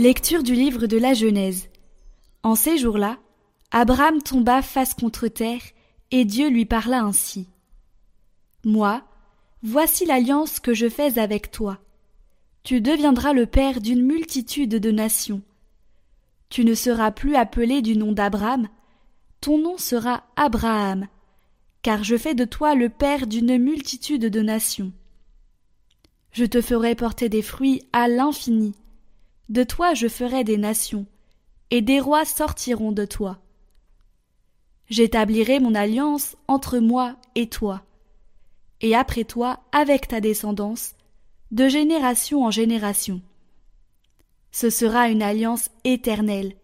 Lecture du livre de la Genèse. En ces jours-là, Abraham tomba face contre terre, et Dieu lui parla ainsi. Moi, voici l'alliance que je fais avec toi. Tu deviendras le père d'une multitude de nations. Tu ne seras plus appelé du nom d'Abraham, ton nom sera Abraham, car je fais de toi le père d'une multitude de nations. Je te ferai porter des fruits à l'infini, de toi je ferai des nations, et des rois sortiront de toi. J'établirai mon alliance entre moi et toi, et après toi avec ta descendance, de génération en génération. Ce sera une alliance éternelle.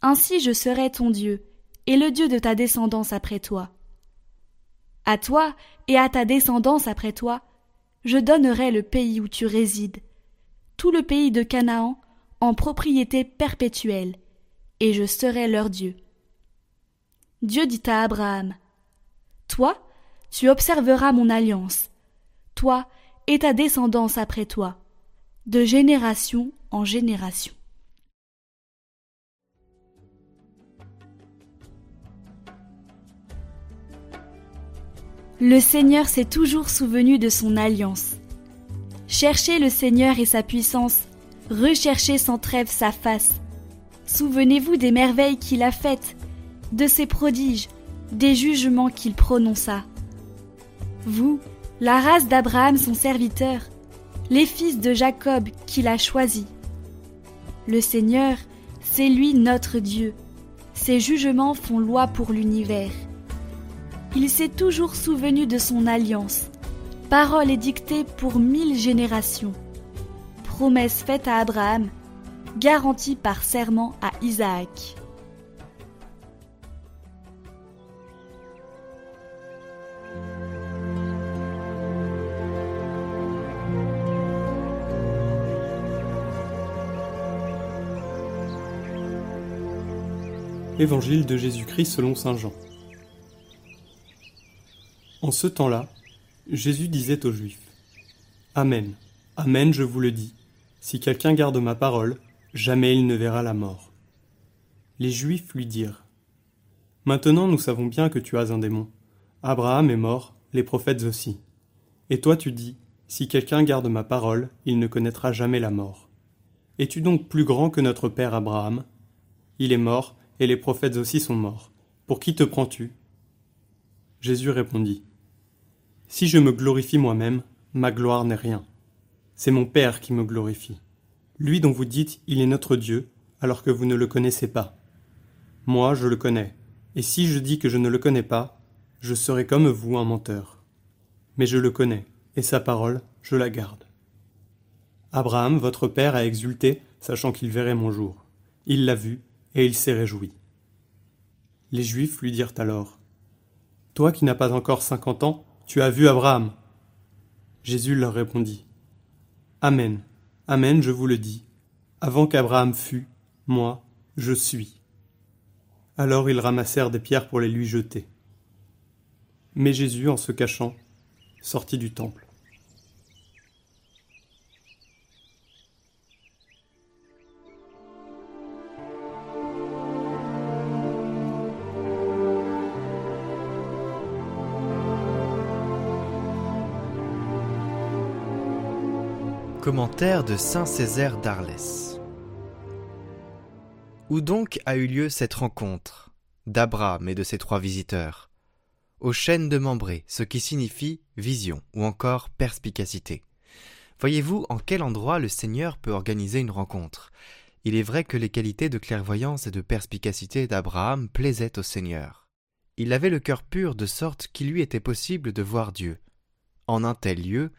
Ainsi je serai ton Dieu, et le Dieu de ta descendance après toi. À toi et à ta descendance après toi, je donnerai le pays où tu résides, tout le pays de Canaan en propriété perpétuelle, et je serai leur Dieu. Dieu dit à Abraham Toi, tu observeras mon alliance, toi et ta descendance après toi, de génération en génération. Le Seigneur s'est toujours souvenu de son alliance. Cherchez le Seigneur et sa puissance, recherchez sans trêve sa face. Souvenez-vous des merveilles qu'il a faites, de ses prodiges, des jugements qu'il prononça. Vous, la race d'Abraham son serviteur, les fils de Jacob qu'il a choisis. Le Seigneur, c'est lui notre Dieu. Ses jugements font loi pour l'univers. Il s'est toujours souvenu de son alliance, Parole édictée pour mille générations. Promesse faite à Abraham, garantie par serment à Isaac. Évangile de Jésus-Christ selon Saint Jean. En ce temps-là, Jésus disait aux Juifs Amen, Amen, je vous le dis, si quelqu'un garde ma parole, jamais il ne verra la mort. Les Juifs lui dirent Maintenant nous savons bien que tu as un démon. Abraham est mort, les prophètes aussi. Et toi tu dis Si quelqu'un garde ma parole, il ne connaîtra jamais la mort. Es-tu donc plus grand que notre père Abraham? Il est mort, et les prophètes aussi sont morts. Pour qui te prends-tu? Jésus répondit si je me glorifie moi-même, ma gloire n'est rien. C'est mon Père qui me glorifie. Lui dont vous dites il est notre Dieu, alors que vous ne le connaissez pas. Moi, je le connais, et si je dis que je ne le connais pas, je serai comme vous un menteur. Mais je le connais, et sa parole, je la garde. Abraham, votre père, a exulté, sachant qu'il verrait mon jour. Il l'a vu, et il s'est réjoui. Les Juifs lui dirent alors Toi qui n'as pas encore cinquante ans, tu as vu Abraham? Jésus leur répondit. Amen, Amen, je vous le dis. Avant qu'Abraham fût, moi, je suis. Alors ils ramassèrent des pierres pour les lui jeter. Mais Jésus, en se cachant, sortit du temple. Commentaire de Saint Césaire d'Arles. Où donc a eu lieu cette rencontre d'Abraham et de ses trois visiteurs? Aux chênes de Membré, ce qui signifie vision ou encore perspicacité. Voyez-vous en quel endroit le Seigneur peut organiser une rencontre? Il est vrai que les qualités de clairvoyance et de perspicacité d'Abraham plaisaient au Seigneur. Il avait le cœur pur de sorte qu'il lui était possible de voir Dieu. En un tel lieu,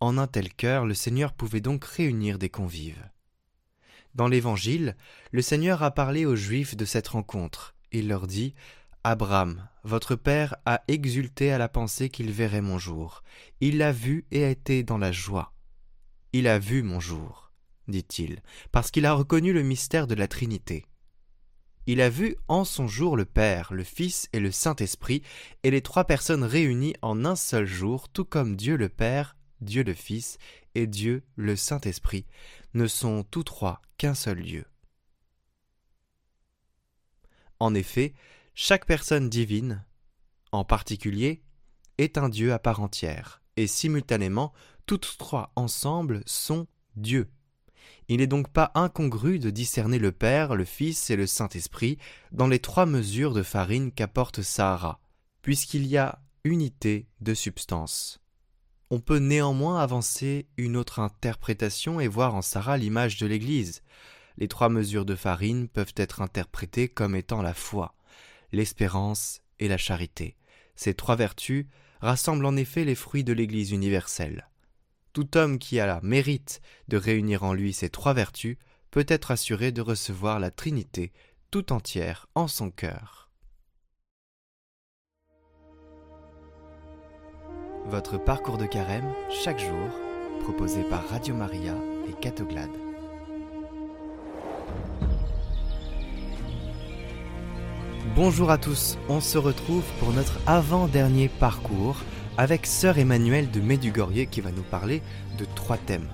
en un tel cœur, le Seigneur pouvait donc réunir des convives. Dans l'Évangile, le Seigneur a parlé aux Juifs de cette rencontre. Il leur dit Abraham, votre père, a exulté à la pensée qu'il verrait mon jour. Il l'a vu et a été dans la joie. Il a vu mon jour, dit-il, parce qu'il a reconnu le mystère de la Trinité. Il a vu en son jour le Père, le Fils et le Saint-Esprit, et les trois personnes réunies en un seul jour, tout comme Dieu le Père Dieu le Fils et Dieu le Saint-Esprit, ne sont tous trois qu'un seul Dieu. En effet, chaque personne divine, en particulier, est un Dieu à part entière, et simultanément, toutes trois ensemble sont Dieu. Il n'est donc pas incongru de discerner le Père, le Fils et le Saint-Esprit dans les trois mesures de farine qu'apporte Sahara, puisqu'il y a unité de substance. On peut néanmoins avancer une autre interprétation et voir en Sarah l'image de l'Église. Les trois mesures de farine peuvent être interprétées comme étant la foi, l'espérance et la charité. Ces trois vertus rassemblent en effet les fruits de l'Église universelle. Tout homme qui a la mérite de réunir en lui ces trois vertus peut être assuré de recevoir la Trinité tout entière en son cœur. Votre parcours de carême chaque jour, proposé par Radio Maria et Catoglade. Bonjour à tous, on se retrouve pour notre avant-dernier parcours avec sœur Emmanuelle de Médugorier qui va nous parler de trois thèmes.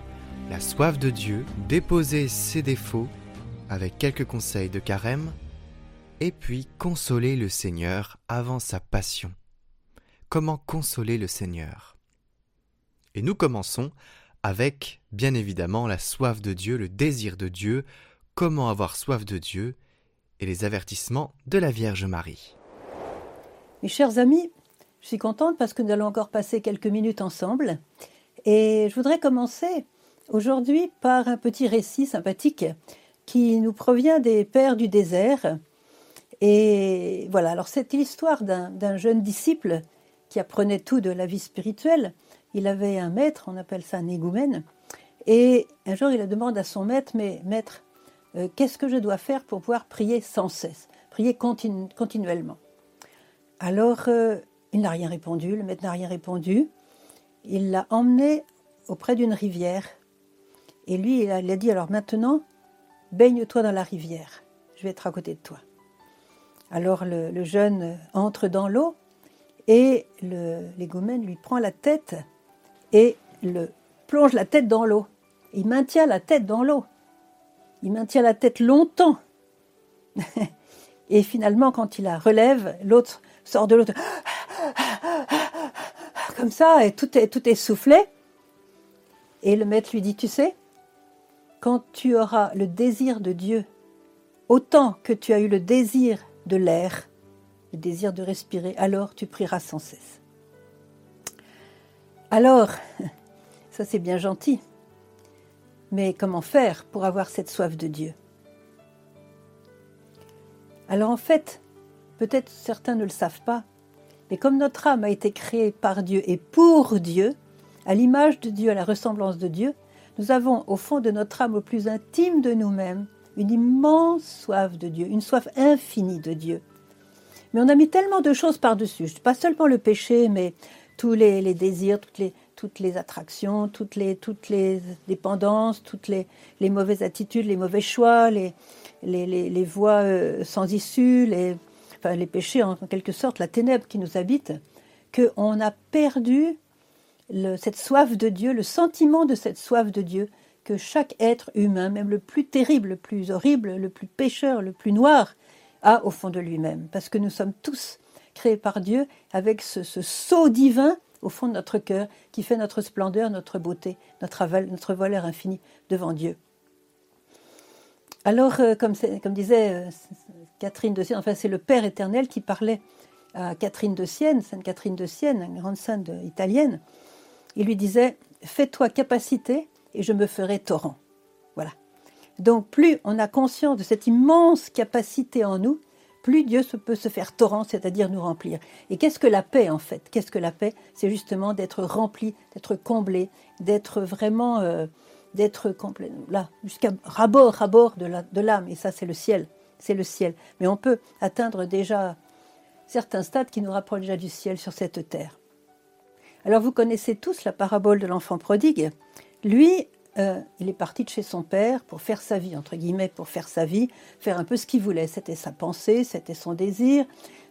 La soif de Dieu, déposer ses défauts avec quelques conseils de carême, et puis consoler le Seigneur avant sa passion comment consoler le Seigneur. Et nous commençons avec, bien évidemment, la soif de Dieu, le désir de Dieu, comment avoir soif de Dieu, et les avertissements de la Vierge Marie. Mes chers amis, je suis contente parce que nous allons encore passer quelques minutes ensemble. Et je voudrais commencer aujourd'hui par un petit récit sympathique qui nous provient des Pères du désert. Et voilà, alors c'est l'histoire d'un jeune disciple qui apprenait tout de la vie spirituelle. Il avait un maître, on appelle ça un égoumène, et un jour il demande à son maître, mais maître, euh, qu'est-ce que je dois faire pour pouvoir prier sans cesse, prier continuellement? Alors euh, il n'a rien répondu, le maître n'a rien répondu. Il l'a emmené auprès d'une rivière. Et lui, il a, dit, alors maintenant, baigne-toi dans la rivière, je vais être à côté de toi. Alors le jeune entre dans l'eau, et l'égomène lui prend la tête et le plonge la tête dans l'eau. Il maintient la tête dans l'eau. Il maintient la tête longtemps. et finalement, quand il la relève, l'autre sort de l'eau comme ça, et tout est, tout est soufflé. Et le maître lui dit, tu sais, quand tu auras le désir de Dieu, autant que tu as eu le désir de l'air, désir de respirer, alors tu prieras sans cesse. Alors, ça c'est bien gentil, mais comment faire pour avoir cette soif de Dieu? Alors en fait, peut-être certains ne le savent pas, mais comme notre âme a été créée par Dieu et pour Dieu, à l'image de Dieu, à la ressemblance de Dieu, nous avons au fond de notre âme au plus intime de nous-mêmes une immense soif de Dieu, une soif infinie de Dieu. Mais on a mis tellement de choses par-dessus, pas seulement le péché, mais tous les, désirs, toutes les, attractions, toutes les, dépendances, toutes les, mauvaises attitudes, les mauvais choix, les, voies euh, sans issue, les, péchés en, quelque sorte, la ténèbre qui nous habite, qu'on a perdu cette soif de Dieu, le sentiment de cette soif de Dieu que chaque être humain, même le plus terrible, le plus horrible, le plus pécheur, le plus noir, a au fond de lui-même, parce que nous sommes tous créés par Dieu avec ce, sceau divin au fond de notre cœur qui fait notre splendeur, notre beauté, notre, notre valeur infinie devant Dieu. Alors, euh, comme, comme, disait euh, Catherine de Sienne, enfin c'est le Père éternel qui parlait à Catherine de Sienne, Sainte Catherine de Sienne, une grande sainte italienne, il lui disait Fais-toi capacité et je me ferai torrent. Donc plus on a conscience de cette immense capacité en nous, plus Dieu peut se faire torrent, c'est-à-dire nous remplir. Et qu'est-ce que la paix en fait? Qu'est-ce que la paix? C'est justement d'être rempli, d'être comblé, d'être vraiment, euh, d'être là, jusqu'à rabord, rabord de l'âme. Et ça, c'est le ciel, c'est le ciel. Mais on peut atteindre déjà certains stades qui nous rapprochent déjà du ciel sur cette terre. Alors vous connaissez tous la parabole de l'enfant prodigue. Lui, euh, il est parti de chez son père pour faire sa vie, entre guillemets, pour faire sa vie, faire un peu ce qu'il voulait. C'était sa pensée, c'était son désir,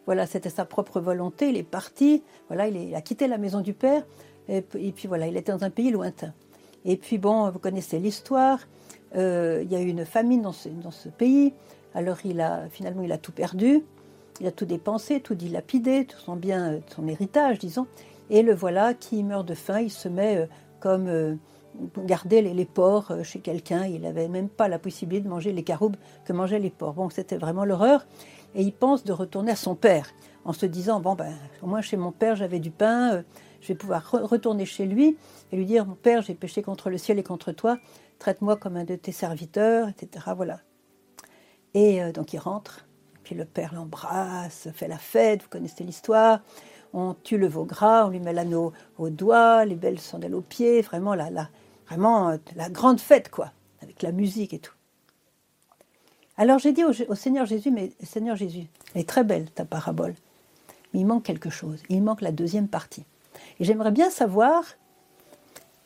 voilà, c'était sa propre volonté. Il est parti, voilà, il, a quitté la maison du père, et, puis voilà, il était dans un pays lointain. Et puis bon, vous connaissez l'histoire. euh, il y a eu une famine dans ce, dans ce pays. Alors il a finalement il a tout perdu, il a tout dépensé, tout dilapidé, tout son bien, son héritage, disons. Et le voilà qui meurt de faim. Il se met comme garder les, porcs chez quelqu'un. Il n'avait même pas la possibilité de manger les caroubes que mangeaient les porcs. Bon, c'était vraiment l'horreur. Et il pense de retourner à son père en se disant bon ben au moins chez mon père j'avais du pain, je vais pouvoir retourner chez lui et lui dire Mon père, j'ai péché contre le ciel et contre toi, traite-moi comme un de tes serviteurs, etc. Voilà. Et euh, donc il rentre, puis le père l'embrasse, fait la fête, vous connaissez l'histoire. On tue le veau gras, on lui met l'anneau au doigt, les belles sandales aux pieds, vraiment la, la, vraiment euh, la grande fête, quoi, avec la musique et tout. Alors j'ai dit au, au, Seigneur Jésus, mais Seigneur Jésus, elle est très belle ta parabole, mais il manque quelque chose, il manque la deuxième partie. Et j'aimerais bien savoir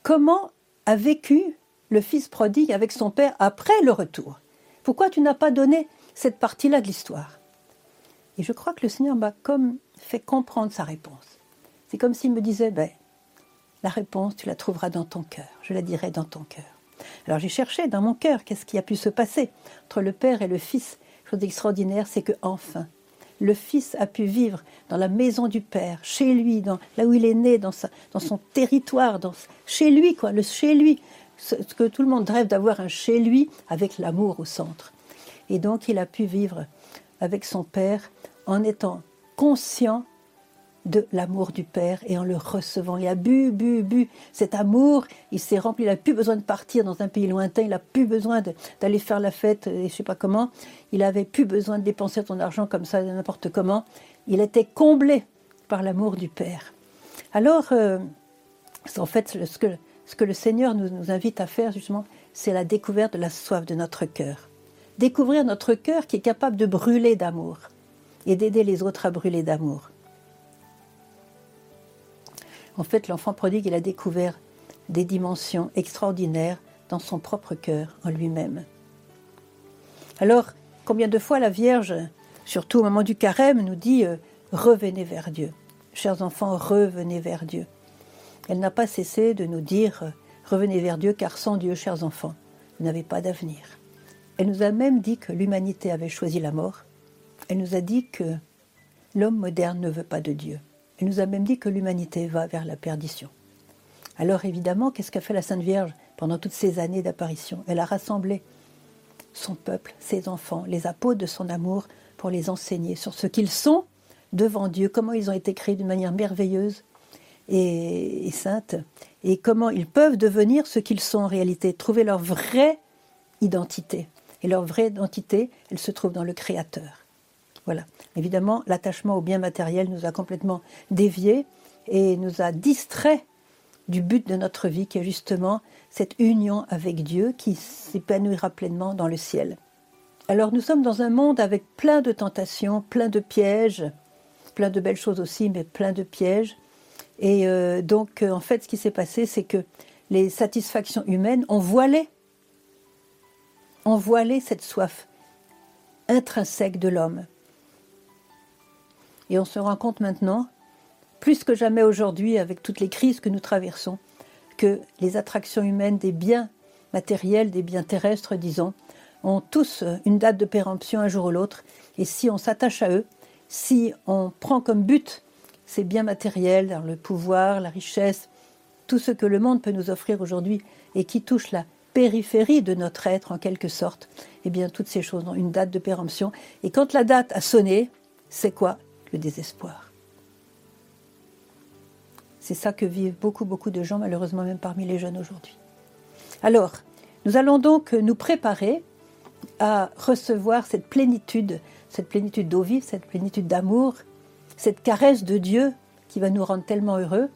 comment a vécu le fils prodigue avec son père après le retour. Pourquoi tu n'as pas donné cette partie-là de l'histoire? Et je crois que le Seigneur m'a comme fait comprendre sa réponse. C'est comme s'il me disait, ben, la réponse, tu la trouveras dans ton cœur. Je la dirai dans ton cœur. Alors j'ai cherché dans mon cœur qu'est-ce qui a pu se passer entre le père et le fils. Chose extraordinaire, c'est que enfin, le Fils a pu vivre dans la maison du Père, chez lui, dans, là où il est né, dans, son territoire, chez lui, quoi, le chez lui, ce, que tout le monde rêve d'avoir un chez lui avec l'amour au centre. Et donc il a pu vivre avec son Père en étant conscient de l'amour du Père et en le recevant. Il a bu, bu, bu cet amour, il s'est rempli, il n'a plus besoin de partir dans un pays lointain, il n'a plus besoin d'aller faire la fête, et je ne sais pas comment, il n'avait plus besoin de dépenser son argent comme ça, n'importe comment. Il était comblé par l'amour du Père. Alors, euh, en fait, ce que, ce que le Seigneur nous, nous invite à faire, justement, c'est la découverte de la soif de notre cœur. Découvrir notre cœur qui est capable de brûler d'amour et d'aider les autres à brûler d'amour. En fait, l'enfant prodigue, il a découvert des dimensions extraordinaires dans son propre cœur, en lui-même. Alors, combien de fois la Vierge, surtout au moment du carême, nous dit euh, Revenez vers Dieu. Chers enfants, revenez vers Dieu. Elle n'a pas cessé de nous dire euh, Revenez vers Dieu, car sans Dieu, chers enfants, vous n'avez pas d'avenir. Elle nous a même dit que l'humanité avait choisi la mort. Elle nous a dit que l'homme moderne ne veut pas de Dieu. Elle nous a même dit que l'humanité va vers la perdition. Alors évidemment, qu'est-ce qu'a fait la Sainte Vierge pendant toutes ces années d'apparition? Elle a rassemblé son peuple, ses enfants, les apôtres de son amour, pour les enseigner sur ce qu'ils sont devant Dieu, comment ils ont été créés d'une manière merveilleuse et, et sainte, et comment ils peuvent devenir ce qu'ils sont en réalité, trouver leur vraie identité. Et leur vraie identité, elle se trouve dans le Créateur. Voilà. Évidemment, l'attachement au bien matériel nous a complètement déviés et nous a distraits du but de notre vie, qui est justement cette union avec Dieu qui s'épanouira pleinement dans le ciel. Alors nous sommes dans un monde avec plein de tentations, plein de pièges, plein de belles choses aussi, mais plein de pièges. Et euh, donc, euh, en fait, ce qui s'est passé, c'est que les satisfactions humaines ont voilé, ont voilé cette soif intrinsèque de l'homme. Et on se rend compte maintenant, plus que jamais aujourd'hui, avec toutes les crises que nous traversons, que les attractions humaines des biens matériels, des biens terrestres, disons, ont tous une date de péremption un jour ou l'autre. Et si on s'attache à eux, si on prend comme but ces biens matériels, le pouvoir, la richesse, tout ce que le monde peut nous offrir aujourd'hui et qui touche la périphérie de notre être en quelque sorte, eh bien toutes ces choses ont une date de péremption. Et quand la date a sonné, c'est quoi? Le désespoir. C'est ça que vivent beaucoup, beaucoup de gens, malheureusement même parmi les jeunes aujourd'hui. Alors, nous allons donc nous préparer à recevoir cette plénitude, cette plénitude d'eau vive, cette plénitude d'amour, cette caresse de Dieu qui va nous rendre tellement heureux.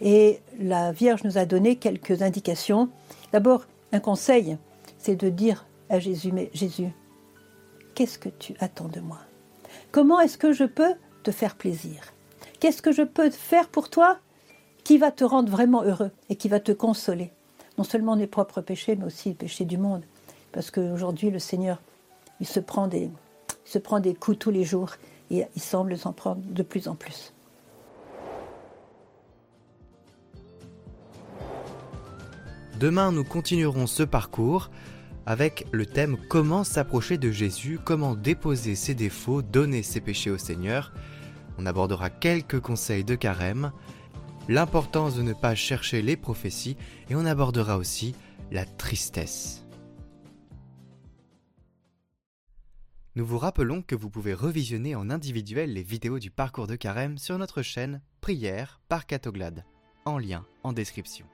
Et la Vierge nous a donné quelques indications. D'abord, un conseil, c'est de dire à Jésus, mais Jésus, qu'est-ce que tu attends de moi? Comment est-ce que je peux te faire plaisir Qu'est-ce que je peux faire pour toi qui va te rendre vraiment heureux et qui va te consoler? Non seulement mes propres péchés, mais aussi les péchés du monde. Parce qu'aujourd'hui, le Seigneur, il se, prend des, il se prend des coups tous les jours et il semble s'en prendre de plus en plus. Demain, nous continuerons ce parcours avec le thème Comment s'approcher de Jésus, comment déposer ses défauts, donner ses péchés au Seigneur. On abordera quelques conseils de carême, l'importance de ne pas chercher les prophéties et on abordera aussi la tristesse. Nous vous rappelons que vous pouvez revisionner en individuel les vidéos du parcours de carême sur notre chaîne Prière par Catoglade, en lien en description.